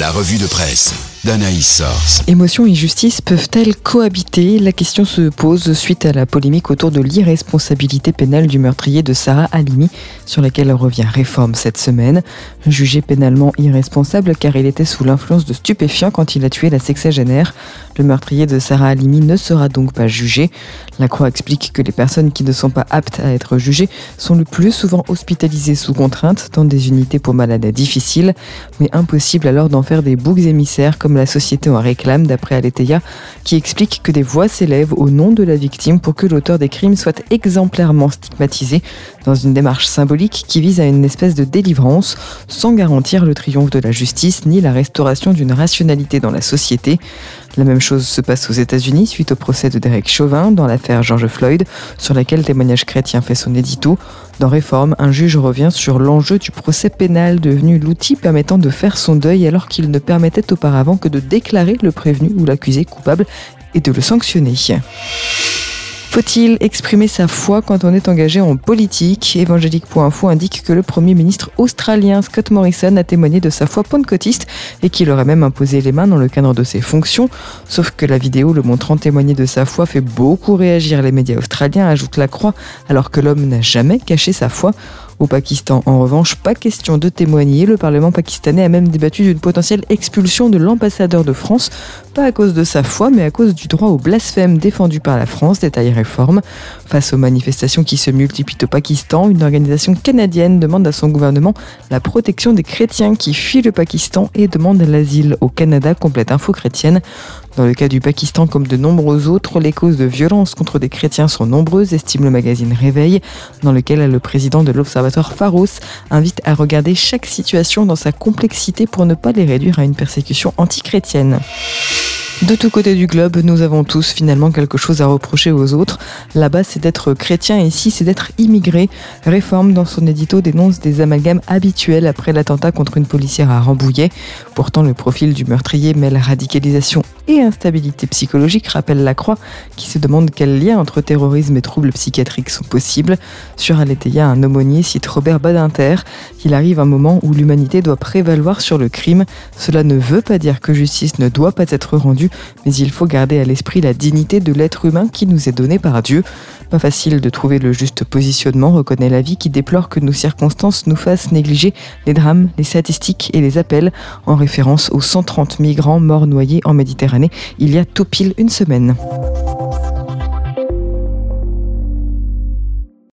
La revue de presse d'Anaïs Source. Émotion et justice peuvent-elles cohabiter? La question se pose suite à la polémique autour de l'irresponsabilité pénale du meurtrier de Sarah Halimi, sur laquelle revient réforme cette semaine. Jugé pénalement irresponsable car il était sous l'influence de stupéfiants quand il a tué la sexagénaire. Le meurtrier de Sarah Halimi ne sera donc pas jugé. La Croix explique que les personnes qui ne sont pas aptes à être jugées sont le plus souvent hospitalisées sous contrainte dans des unités pour malades difficiles, mais impossible alors d'en faire des boucs émissaires comme la société en réclame d'après Aletheia, qui explique que des voix s'élèvent au nom de la victime pour que l'auteur des crimes soit exemplairement stigmatisé dans une démarche symbolique qui vise à une espèce de délivrance sans garantir le triomphe de la justice ni la restauration d'une rationalité dans la société. La même chose se passe aux États-Unis suite au procès de Derek Chauvin dans l'affaire George Floyd, sur laquelle Témoignage chrétien fait son édito. Dans Réforme, un juge revient sur l'enjeu du procès pénal devenu l'outil permettant de faire son deuil alors qu'il ne permettait auparavant que de déclarer le prévenu ou l'accusé coupable et de le sanctionner. Faut-il exprimer sa foi quand on est engagé en politique? Évangélique.info indique que le Premier ministre australien Scott Morrison a témoigné de sa foi pentecôtiste et qu'il aurait même imposé les mains dans le cadre de ses fonctions. Sauf que la vidéo le montrant témoigner de sa foi fait beaucoup réagir les médias australiens, ajoute la croix, alors que l'homme n'a jamais caché sa foi. Au Pakistan, en revanche, pas question de témoigner. Le Parlement pakistanais a même débattu d'une potentielle expulsion de l'ambassadeur de France, pas à cause de sa foi, mais à cause du droit au blasphème défendu par la France, détaille Réforme. Face aux manifestations qui se multiplient au Pakistan, une organisation canadienne demande à son gouvernement la protection des chrétiens qui fuient le Pakistan et demandent l'asile au Canada, complète info chrétienne. Dans le cas du Pakistan comme de nombreux autres, les causes de violence contre des chrétiens sont nombreuses, estime le magazine Réveil, dans lequel le président de l'Observatoire Pharos invite à regarder chaque situation dans sa complexité pour ne pas les réduire à une persécution antichrétienne. De tous côtés du globe, nous avons tous finalement quelque chose à reprocher aux autres. Là-bas, c'est d'être chrétien, ici, c'est d'être immigré. Réforme, dans son édito, dénonce des amalgames habituels après l'attentat contre une policière à Rambouillet. Pourtant, le profil du meurtrier mêle radicalisation et instabilité psychologique, rappelle Lacroix, qui se demande quel lien entre terrorisme et troubles psychiatriques sont possibles. Sur Aletheia, un aumônier cite Robert Badinter. Il arrive un moment où l'humanité doit prévaloir sur le crime. Cela ne veut pas dire que justice ne doit pas être rendue, mais il faut garder à l'esprit la dignité de l'être humain qui nous est donné par Dieu. Pas facile de trouver le juste positionnement, reconnaît la vie qui déplore que nos circonstances nous fassent négliger les drames, les statistiques et les appels, en référence aux 130 migrants morts noyés en Méditerranée il y a tout pile une semaine.